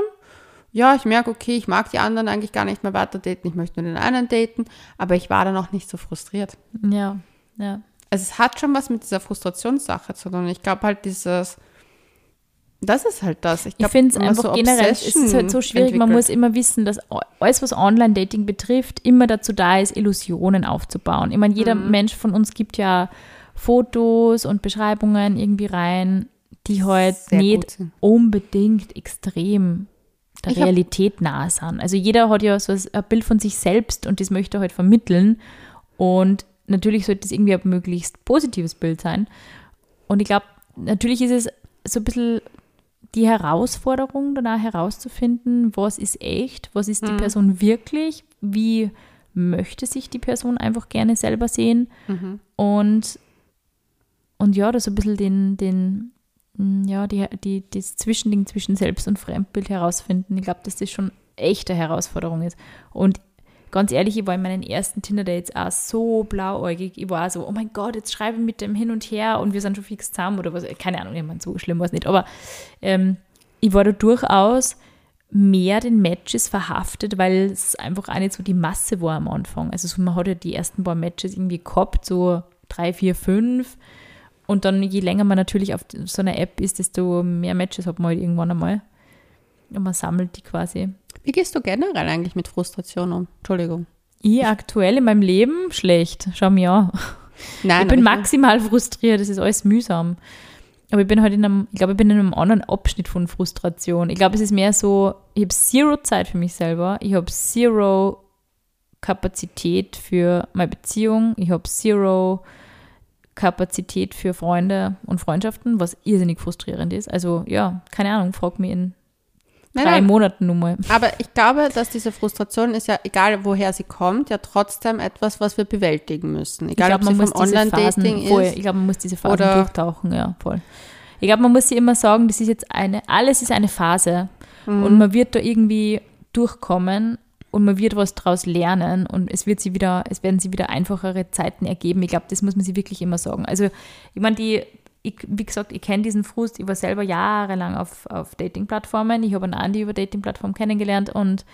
Speaker 1: Ja, ich merke, okay, ich mag die anderen eigentlich gar nicht mehr weiter daten, ich möchte nur den einen daten, aber ich war dann auch nicht so frustriert.
Speaker 2: Ja, ja.
Speaker 1: Also es hat schon was mit dieser Frustrationssache zu tun. Ich glaube halt dieses, das ist halt das. Ich,
Speaker 2: Ich finde es
Speaker 1: man
Speaker 2: einfach
Speaker 1: so
Speaker 2: generell, es ist halt so schwierig, man
Speaker 1: entwickelt.
Speaker 2: muss immer wissen, dass alles, was Online-Dating betrifft, immer dazu da ist, Illusionen aufzubauen. Ich meine, jeder
Speaker 1: Mhm.
Speaker 2: Mensch von uns gibt ja Fotos und Beschreibungen irgendwie rein, die halt
Speaker 1: Sehr
Speaker 2: nicht unbedingt extrem der
Speaker 1: Ich
Speaker 2: Realität nah sind. Also jeder hat ja so ein Bild von sich selbst und das möchte er halt vermitteln. Und natürlich sollte es irgendwie ein möglichst positives Bild sein. Und ich glaube, natürlich ist es so ein bisschen die Herausforderung, danach herauszufinden, was ist echt, was ist die Person wirklich, wie möchte sich die Person einfach gerne selber sehen und, und ja, da so ein bisschen den, den ja, die, die, das Zwischending zwischen Selbst- und Fremdbild herausfinden. Ich glaube, dass das schon echt eine Herausforderung ist. Und ganz ehrlich, ich war in meinen ersten Tinder-Dates auch so blauäugig. Ich war auch so, oh mein Gott, jetzt schreibe ich mit dem hin und her und wir sind schon fix zusammen oder was. Keine Ahnung, ich meine, so schlimm war es nicht. Aber ähm, ich war da durchaus mehr den Matches verhaftet, weil es einfach auch nicht so die Masse war am Anfang. Also so, man hat ja die ersten paar Matches irgendwie gehabt, so drei, vier, fünf. Und dann, je länger man natürlich auf so einer App ist, desto mehr Matches hat man halt irgendwann einmal. Und man sammelt die quasi.
Speaker 1: Wie gehst du generell eigentlich mit Frustration um? Entschuldigung.
Speaker 2: Ich aktuell in meinem Leben schlecht. Schau mir an.
Speaker 1: Nein,
Speaker 2: ich bin maximal frustriert, das ist alles mühsam. Aber ich bin halt in einem, ich glaube, ich bin in einem anderen Abschnitt von Frustration. Ich glaube, es ist mehr so, ich habe zero Zeit für mich selber, ich habe zero Kapazität für meine Beziehung, ich habe zero Kapazität für Freunde und Freundschaften, was irrsinnig frustrierend ist. Also ja, keine Ahnung, frag mich in drei
Speaker 1: nein.
Speaker 2: Monaten nun mal.
Speaker 1: Aber ich glaube, dass diese Frustration ist ja, egal woher sie kommt, ja trotzdem etwas, was wir bewältigen müssen.
Speaker 2: Ich
Speaker 1: Egal,
Speaker 2: glaube,
Speaker 1: ob
Speaker 2: man
Speaker 1: sie
Speaker 2: muss
Speaker 1: vom Online-Dating
Speaker 2: voll,
Speaker 1: ist.
Speaker 2: ich glaube, man muss diese Phasen
Speaker 1: oder-
Speaker 2: durchtauchen, ja, voll. Ich glaube, man muss sich immer sagen, das ist jetzt eine, alles ist eine Phase
Speaker 1: Mhm.
Speaker 2: und man wird da irgendwie durchkommen und man wird was daraus lernen und es wird sie wieder, es werden sie wieder einfachere Zeiten ergeben. Ich glaube, das muss man sich wirklich immer sagen. Also, ich meine, die, ich, wie gesagt, ich kenne diesen Frust, ich war selber jahrelang auf, auf Dating-Plattformen. Ich habe einen Andi über Dating-Plattformen kennengelernt und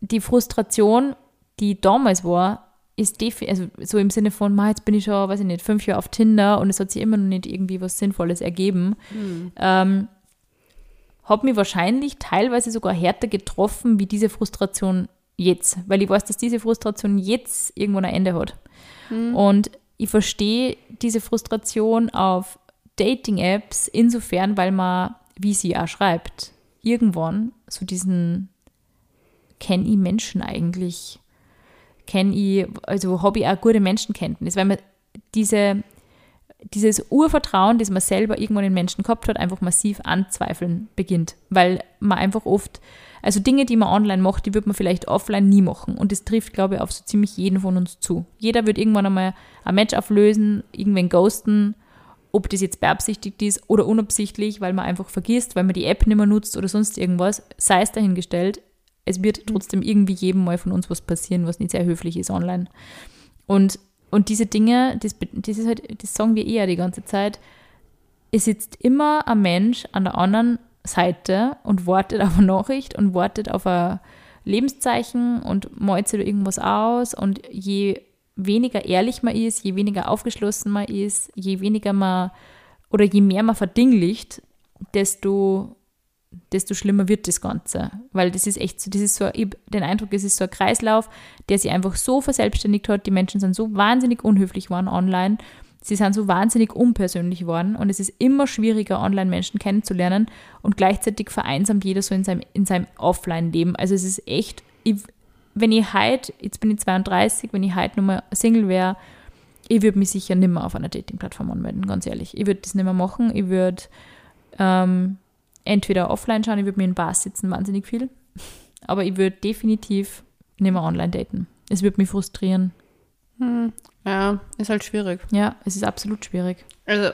Speaker 2: die Frustration, die damals war, ist defi also so im Sinne von, "Ma, jetzt bin ich schon, weiß ich nicht, fünf Jahre auf Tinder und es hat sich immer noch nicht irgendwie was Sinnvolles ergeben, ähm, hat mich wahrscheinlich teilweise sogar härter getroffen wie diese Frustration jetzt, weil ich weiß, dass diese Frustration jetzt irgendwann ein Ende hat. Und ich verstehe diese Frustration auf Dating-Apps insofern, weil man, wie sie auch schreibt, irgendwann so diesen kenne ich Menschen eigentlich? Kenne ich, also habe ich auch gute Menschenkenntnis, weil man diese, dieses Urvertrauen, das man selber irgendwann in Menschen gehabt hat, einfach massiv anzweifeln beginnt. Weil man einfach oft, also Dinge, die man online macht, die wird man vielleicht offline nie machen. Und das trifft, glaube ich, auf so ziemlich jeden von uns zu. Jeder wird irgendwann einmal ein Match auflösen, irgendwen ghosten, ob das jetzt beabsichtigt ist oder unabsichtlich, weil man einfach vergisst, weil man die App nicht mehr nutzt oder sonst irgendwas, sei es dahingestellt. Es wird trotzdem irgendwie jedem Mal von uns was passieren, was nicht sehr höflich ist online. Und, und diese Dinge, das, das ist halt, das sagen wir eher die ganze Zeit, es sitzt immer ein Mensch an der anderen Seite und wartet auf eine Nachricht und wartet auf ein Lebenszeichen und malt sich irgendwas aus. Und je weniger ehrlich man ist, je weniger aufgeschlossen man ist, je weniger man oder je mehr man verdinglicht, desto, desto schlimmer wird das Ganze. Weil das ist echt so, das ist so, ich hab den Eindruck, es ist so ein Kreislauf, der sich einfach so verselbstständigt hat. Die Menschen sind so wahnsinnig unhöflich geworden online. Sie sind so wahnsinnig unpersönlich geworden und es ist immer schwieriger, Online-Menschen kennenzulernen und gleichzeitig vereinsamt jeder so in seinem, in seinem Offline-Leben. Also es ist echt, ich, wenn ich heute, jetzt bin ich 32, wenn ich heute nochmal Single wäre, ich würde mich sicher nicht mehr auf einer Dating-Plattform anmelden, ganz ehrlich. Ich würde das nicht mehr machen. Ich würde ähm, entweder offline schauen, ich würde mir in Bars sitzen, wahnsinnig viel. Aber ich würde definitiv nicht mehr online daten. Es würde mich frustrieren.
Speaker 1: Ja, ist halt schwierig.
Speaker 2: Ja, es ist absolut schwierig.
Speaker 1: Also,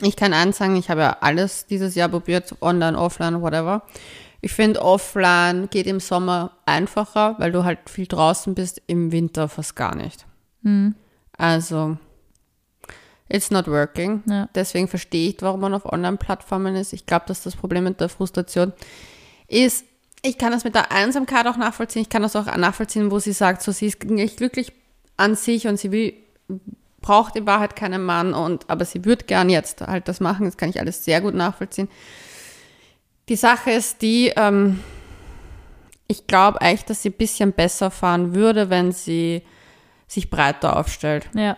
Speaker 1: ich kann eins sagen, ich habe ja alles dieses Jahr probiert, online, offline, whatever. Ich finde, offline geht im Sommer einfacher, weil du halt viel draußen bist, im Winter fast gar nicht. Also, it's not working.
Speaker 2: Ja.
Speaker 1: Deswegen verstehe ich, warum man auf Online-Plattformen ist. Ich glaube, dass das Problem mit der Frustration ist, ich kann das mit der Einsamkeit auch nachvollziehen. Ich kann das auch nachvollziehen, wo sie sagt, so sie ist nicht glücklich an sich und sie will, braucht in Wahrheit keinen Mann und, aber sie würde gern jetzt halt das machen. Das kann ich alles sehr gut nachvollziehen. Die Sache ist die, ähm, ich glaube eigentlich, dass sie ein bisschen besser fahren würde, wenn sie sich breiter aufstellt.
Speaker 2: Ja.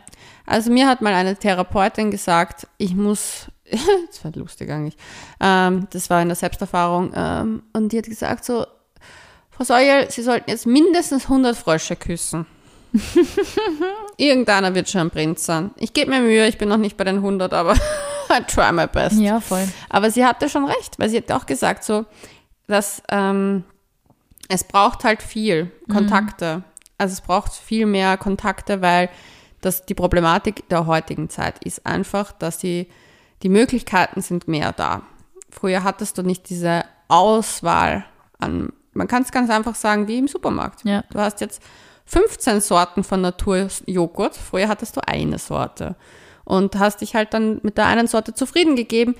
Speaker 1: Also mir hat mal eine Therapeutin gesagt, ich muss, das war lustig eigentlich, ähm, das war in der Selbsterfahrung, ähm, und die hat gesagt so, Frau Säuel, Sie sollten jetzt mindestens 100 Frösche küssen. Irgendeiner wird schon ein Prinz sein. Ich gebe mir Mühe, ich bin noch nicht bei den 100, aber I try my best.
Speaker 2: Ja, voll.
Speaker 1: Aber sie hatte schon recht, weil sie hat auch gesagt, so, dass ähm, es braucht halt viel Kontakte. Also es braucht viel mehr Kontakte, weil das die Problematik der heutigen Zeit ist einfach, dass die, die Möglichkeiten sind mehr da. Früher hattest du nicht diese Auswahl an, man kann es ganz einfach sagen, wie im Supermarkt.
Speaker 2: Ja.
Speaker 1: Du hast jetzt 15 Sorten von Naturjoghurt. Früher hattest du eine Sorte. Und hast dich halt dann mit der einen Sorte zufrieden gegeben.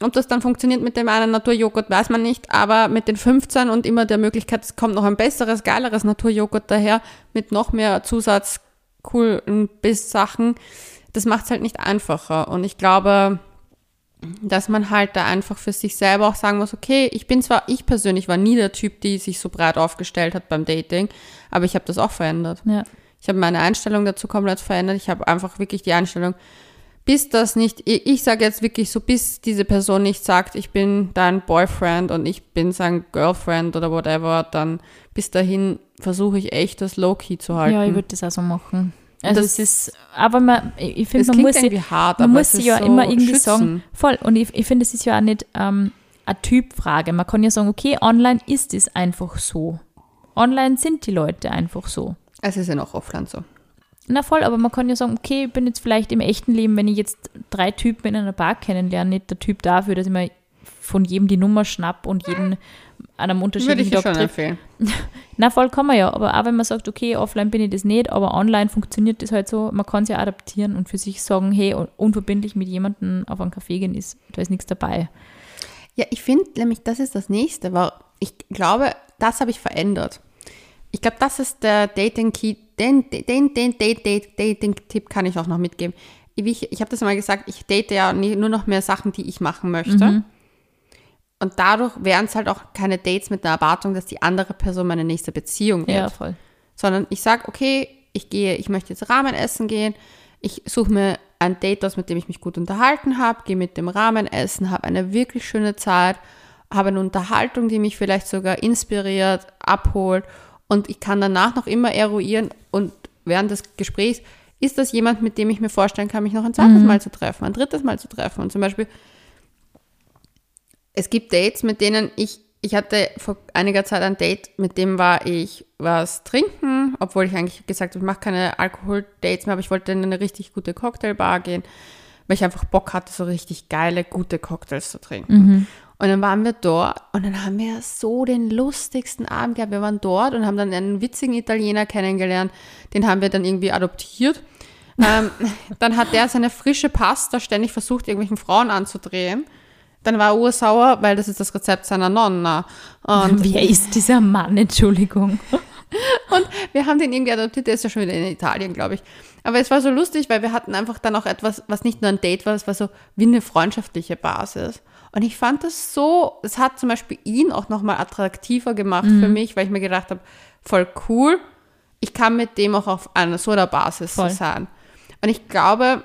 Speaker 1: Ob das dann funktioniert mit dem einen Naturjoghurt, weiß man nicht. Aber mit den 15 und immer der Möglichkeit, es kommt noch ein besseres, geileres Naturjoghurt daher, mit noch mehr Zusatz, coolen Biss-Sachen, das macht es halt nicht einfacher. Und ich glaube, dass man halt da einfach für sich selber auch sagen muss, okay, ich bin zwar, ich persönlich war nie der Typ, die sich so breit aufgestellt hat beim Dating, aber ich habe das auch verändert.
Speaker 2: Ja.
Speaker 1: Ich habe meine Einstellung dazu komplett verändert. Ich habe einfach wirklich die Einstellung, bis das nicht, ich, ich sage jetzt wirklich so, bis diese Person nicht sagt, ich bin dein Boyfriend und ich bin sein Girlfriend oder whatever, dann bis dahin versuche ich echt das Low-Key zu halten.
Speaker 2: Ja, ich würde das auch so machen. Also
Speaker 1: Das-
Speaker 2: es ist, aber man, ich finde, man muss,
Speaker 1: irgendwie
Speaker 2: sich-
Speaker 1: hart,
Speaker 2: man muss
Speaker 1: ist
Speaker 2: ja
Speaker 1: so
Speaker 2: immer irgendwie
Speaker 1: schützen.
Speaker 2: sagen, voll, und ich, ich finde, es ist ja auch nicht ähm, eine Typfrage. Man kann ja sagen, okay, online ist es einfach so. Online sind die Leute einfach so.
Speaker 1: Es ist ja noch offline so.
Speaker 2: Na voll, aber man kann ja sagen, okay, ich bin jetzt vielleicht im echten Leben, wenn ich jetzt drei Typen in einer Bar kennenlerne, nicht der Typ dafür, dass ich mir von jedem die Nummer schnapp und jeden an einem
Speaker 1: Würde ich
Speaker 2: unterschiedlichen Tag
Speaker 1: schon empfehlen.
Speaker 2: Na, voll kann man ja, aber auch wenn man sagt, okay, offline bin ich das nicht, aber online funktioniert das halt so, man kann es ja adaptieren und für sich sagen, hey, unverbindlich mit jemandem auf einen Kaffee gehen ist, da ist nichts dabei.
Speaker 1: Ja, ich finde nämlich, das ist das Nächste, weil ich glaube, das habe ich verändert. Ich glaube, das ist der Dating-Key, den, den, den, den, Dating-Tipp kann ich auch noch mitgeben. Ich, ich habe das mal gesagt, ich date ja nur noch mehr Sachen, die ich machen möchte. Und dadurch wären es halt auch keine Dates mit der Erwartung, dass die andere Person meine nächste Beziehung wird
Speaker 2: Ja, voll.
Speaker 1: sondern ich sage, okay, ich gehe, ich möchte jetzt Ramen essen gehen, ich suche mir ein Date aus, mit dem ich mich gut unterhalten habe, gehe mit dem Ramen essen, habe eine wirklich schöne Zeit, habe eine Unterhaltung, die mich vielleicht sogar inspiriert, abholt und ich kann danach noch immer eruieren und während des Gesprächs ist das jemand, mit dem ich mir vorstellen kann, mich noch ein zweites Mal zu treffen, ein drittes Mal zu treffen? Und zum Beispiel es gibt Dates, mit denen ich, ich hatte vor einiger Zeit ein Date, mit dem war ich was trinken, obwohl ich eigentlich gesagt habe, ich mache keine Alkohol-Dates mehr, aber ich wollte in eine richtig gute Cocktailbar gehen, weil ich einfach Bock hatte, so richtig geile, gute Cocktails zu trinken. Und dann waren wir dort und dann haben wir so den lustigsten Abend gehabt. Wir waren dort und haben dann einen witzigen Italiener kennengelernt, den haben wir dann irgendwie adoptiert. ähm, dann hat der seine frische Pasta ständig versucht, irgendwelchen Frauen anzudrehen. Dann war er ursauer, weil das ist das Rezept seiner Nonna. Und,
Speaker 2: Wer ist dieser Mann, Entschuldigung?
Speaker 1: und wir haben den irgendwie adoptiert, der ist ja schon wieder in Italien, glaube ich. Aber es war so lustig, weil wir hatten einfach dann auch etwas, was nicht nur ein Date war, es war so wie eine freundschaftliche Basis. Und ich fand das so, es hat zum Beispiel ihn auch nochmal attraktiver gemacht für mich, weil ich mir gedacht habe, voll cool, ich kann mit dem auch auf einer so einer Basis
Speaker 2: Voll.
Speaker 1: sein. Und ich glaube,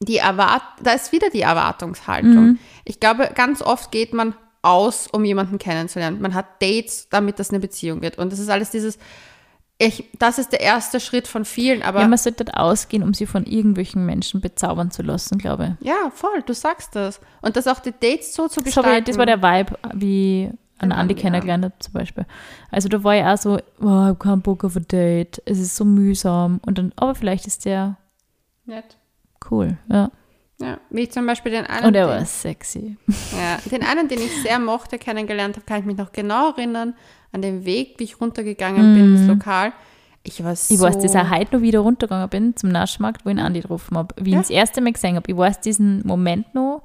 Speaker 1: die Erwart da ist wieder die Erwartungshaltung. Ich glaube, ganz oft geht man aus, um jemanden kennenzulernen. Man hat Dates, damit das eine Beziehung wird. Und das ist alles dieses, ich, das ist der erste Schritt von vielen, aber
Speaker 2: ja, man sollte ausgehen, um sie von irgendwelchen Menschen bezaubern zu lassen, glaube ich.
Speaker 1: ja, voll, du sagst das. Und das auch die Dates so zu gestalten.
Speaker 2: ich, das war der Vibe, wie Ein Andi
Speaker 1: Andi,
Speaker 2: kennengelernt habe, zum Beispiel. Also da war ich auch so, oh, ich habe keinen Bock auf ein Date, es ist so mühsam. Und dann, aber vielleicht ist der
Speaker 1: Nett.
Speaker 2: cool, ja.
Speaker 1: Ja, wie ich zum Beispiel den einen,
Speaker 2: Und er
Speaker 1: den,
Speaker 2: war sexy.
Speaker 1: ja, den einen, den ich sehr mochte, kennengelernt habe, kann ich mich noch genau erinnern, an den Weg, wie ich runtergegangen bin ins Lokal. Ich war so...
Speaker 2: Ich weiß, dass ich heute noch wieder runtergegangen bin zum Naschmarkt, wo ich ihn Andi getroffen habe. Wie ich
Speaker 1: Ja.
Speaker 2: ihn das erste Mal gesehen habe. Ich weiß diesen Moment noch,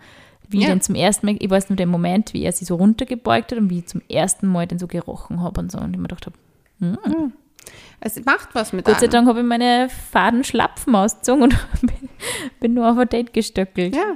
Speaker 2: wie ich
Speaker 1: Ja.
Speaker 2: den zum ersten Mal, ich weiß nur den Moment, wie er sich so runtergebeugt hat und wie ich zum ersten Mal den so gerochen habe und so. Und ich mir gedacht habe,
Speaker 1: Es macht was mit
Speaker 2: Gott sei. Dank habe ich meine faden Schlapfen ausgezogen und bin, nur auf ein Date gestöckelt.
Speaker 1: Ja,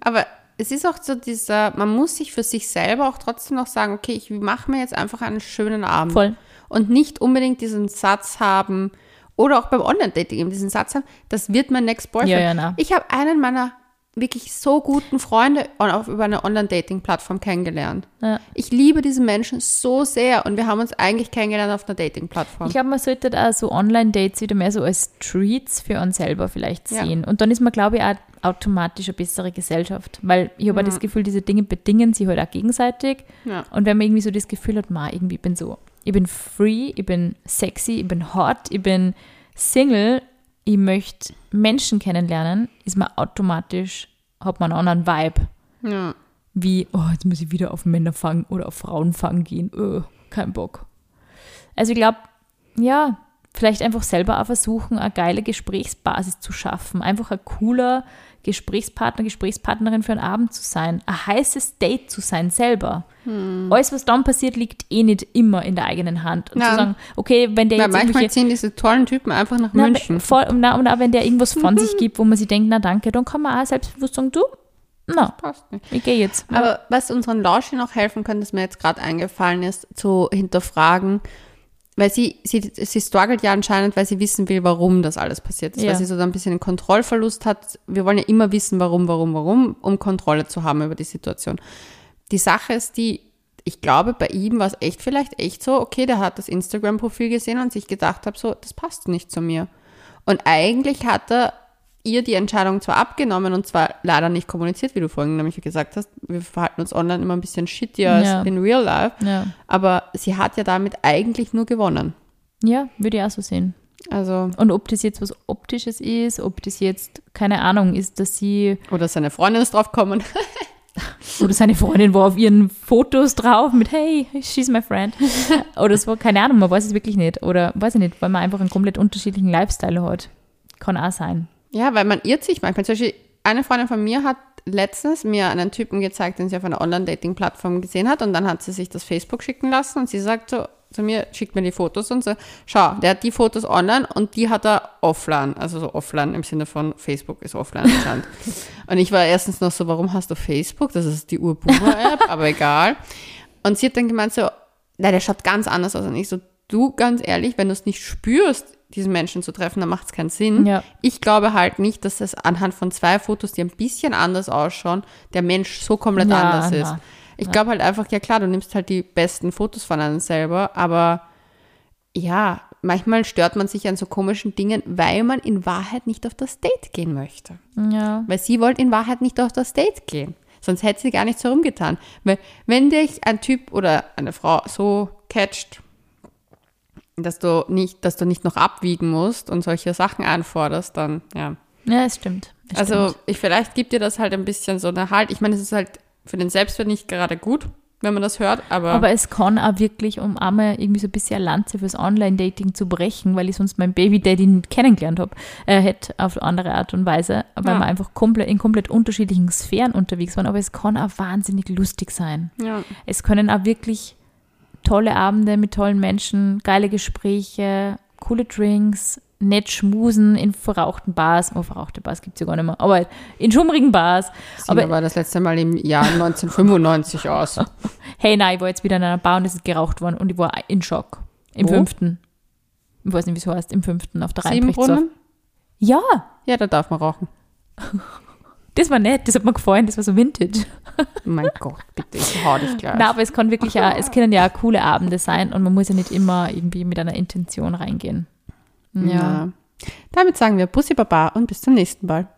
Speaker 1: aber es ist auch so dieser, man muss sich für sich selber auch trotzdem noch sagen, okay, ich mache mir jetzt einfach einen schönen Abend.
Speaker 2: Voll.
Speaker 1: Und nicht unbedingt diesen Satz haben, oder auch beim Online-Dating eben diesen Satz haben, das wird mein Next Boyfriend.
Speaker 2: Ja, ja.
Speaker 1: Ich habe einen meiner wirklich so guten Freunde auf, über eine Online-Dating-Plattform kennengelernt.
Speaker 2: Ja.
Speaker 1: Ich liebe diesen Menschen so sehr und wir haben uns eigentlich kennengelernt auf einer Dating-Plattform.
Speaker 2: Ich glaube, man sollte da so Online-Dates wieder mehr so als Treats für uns selber vielleicht
Speaker 1: Ja.
Speaker 2: sehen. Und dann ist man, glaube ich, auch automatisch eine bessere Gesellschaft. Weil ich habe auch das Gefühl, diese Dinge bedingen sich halt auch gegenseitig.
Speaker 1: Ja.
Speaker 2: Und wenn man irgendwie so das Gefühl hat, ma, irgendwie bin so, ich bin free, ich bin sexy, ich bin hot, ich bin Single, ich möchte Menschen kennenlernen, ist man automatisch, hat man einen anderen Vibe.
Speaker 1: Ja.
Speaker 2: Wie, oh, jetzt muss ich wieder auf Männer fangen oder auf Frauen fangen gehen. Öh, kein Bock. Also ich glaube, ja, vielleicht einfach selber auch versuchen, eine geile Gesprächsbasis zu schaffen. Einfach ein cooler Gesprächspartner, Gesprächspartnerin für einen Abend zu sein. Ein heißes Date zu sein selber. Alles, was dann passiert, liegt eh nicht immer in der eigenen Hand. Und zu sagen, okay, wenn der
Speaker 1: Ja,
Speaker 2: jetzt
Speaker 1: manchmal ziehen diese tollen Typen einfach nach
Speaker 2: na,
Speaker 1: München.
Speaker 2: voll, na, und auch wenn der irgendwas von sich gibt, wo man sich denkt, na danke, dann kann man auch selbstbewusst sagen, du, na,
Speaker 1: Passt nicht.
Speaker 2: ich gehe jetzt.
Speaker 1: Aber was unseren Lauschen auch helfen könnte, das mir jetzt gerade eingefallen ist, zu hinterfragen, weil sie, sie, sie struggelt ja anscheinend, weil sie wissen will, warum das alles passiert ist,
Speaker 2: Ja.
Speaker 1: weil sie so ein bisschen einen Kontrollverlust hat. Wir wollen ja immer wissen, warum, warum, warum, um Kontrolle zu haben über die Situation. Die Sache ist die, ich glaube, bei ihm war es echt vielleicht echt so, okay, der hat das Instagram-Profil gesehen und sich gedacht hat, so, das passt nicht zu mir. Und eigentlich hat er ihr die Entscheidung zwar abgenommen und zwar leider nicht kommuniziert, wie du vorhin nämlich gesagt hast. Wir verhalten uns online immer ein bisschen shittier als
Speaker 2: Ja.
Speaker 1: in real life.
Speaker 2: Ja.
Speaker 1: Aber sie hat ja damit eigentlich nur gewonnen.
Speaker 2: ja, würde ich auch so sehen.
Speaker 1: Also,
Speaker 2: Und ob das jetzt was Optisches ist, ob das jetzt, keine Ahnung, ist, dass sie
Speaker 1: oder seine Freundin ist drauf gekommen.
Speaker 2: oder seine Freundin war auf ihren Fotos drauf mit Hey, she's my friend. Oder so, keine Ahnung, man weiß es wirklich nicht. Oder weiß ich nicht, weil man einfach einen komplett unterschiedlichen Lifestyle hat. Kann auch sein.
Speaker 1: Ja, weil man irrt sich manchmal. Zum Beispiel, eine Freundin von mir hat letztens mir einen Typen gezeigt, den sie auf einer Online-Dating-Plattform gesehen hat und dann hat sie sich das Facebook schicken lassen und sie sagt so zu mir, schickt mir die Fotos und so, schau, der hat die Fotos online und die hat er offline, also so offline im Sinne von Facebook ist offline anscheinend. und ich war erstens noch so, warum hast du Facebook? Das ist die Urboomer-App, aber egal. Und sie hat dann gemeint so, na, der schaut ganz anders aus. Und ich so, du, ganz ehrlich, wenn du es nicht spürst, diesen Menschen zu treffen, dann macht es keinen Sinn.
Speaker 2: Ja.
Speaker 1: Ich glaube halt nicht, dass es anhand von zwei Fotos, die ein bisschen anders ausschauen, der Mensch so komplett
Speaker 2: Ja,
Speaker 1: anders
Speaker 2: na.
Speaker 1: ist. Ich glaube halt einfach, ja klar, du nimmst halt die besten Fotos von einem selber, aber ja, manchmal stört man sich an so komischen Dingen, weil man in Wahrheit nicht auf das Date gehen möchte.
Speaker 2: Ja.
Speaker 1: Weil sie wollte in Wahrheit nicht auf das Date gehen. Sonst hätte sie gar nichts herumgetan. Weil wenn dich ein Typ oder eine Frau so catcht, dass du nicht, dass du nicht noch abwiegen musst und solche Sachen einforderst, dann ja.
Speaker 2: Ja, es stimmt. Es
Speaker 1: Also
Speaker 2: stimmt.
Speaker 1: ich, vielleicht gibt dir das halt ein bisschen so eine Halt. Ich meine, es ist halt für den Selbstwert nicht gerade gut, wenn man das hört, aber,
Speaker 2: Aber es kann auch wirklich, um einmal irgendwie so ein bisschen Lanze fürs Online-Dating zu brechen, weil ich sonst meinen Baby-Daddy nicht kennengelernt habe, äh, hätte auf andere Art und Weise, weil
Speaker 1: Ja.
Speaker 2: wir einfach komplett, in komplett unterschiedlichen Sphären unterwegs waren. Aber es kann auch wahnsinnig lustig sein.
Speaker 1: ja.
Speaker 2: Es können auch wirklich tolle Abende mit tollen Menschen, geile Gespräche, coole Drinks, nett schmusen in verrauchten Bars. Oh, verrauchte Bars gibt es ja gar nicht mehr. Aber in schummrigen Bars.
Speaker 1: Aber
Speaker 2: Aber
Speaker 1: war das letzte Mal im Jahr 1995 aus.
Speaker 2: hey, nein, ich war jetzt wieder in einer Bar und es ist geraucht worden und ich war in Schock. Im
Speaker 1: Wo?
Speaker 2: fünften. Ich weiß nicht, wie es heißt. Im fünften auf der Rheinbrechtsdorf. Ja,
Speaker 1: Ja, da darf man rauchen.
Speaker 2: das war nett. Das hat mir gefallen. Das war so vintage.
Speaker 1: Oh mein Gott, bitte, ich hau dich gleich.
Speaker 2: Na, aber es kann wirklich auch, es können ja auch coole Abende sein und man muss ja nicht immer irgendwie mit einer Intention reingehen. Ja.
Speaker 1: Ja. Damit sagen wir Bussi Baba und bis zum nächsten Mal.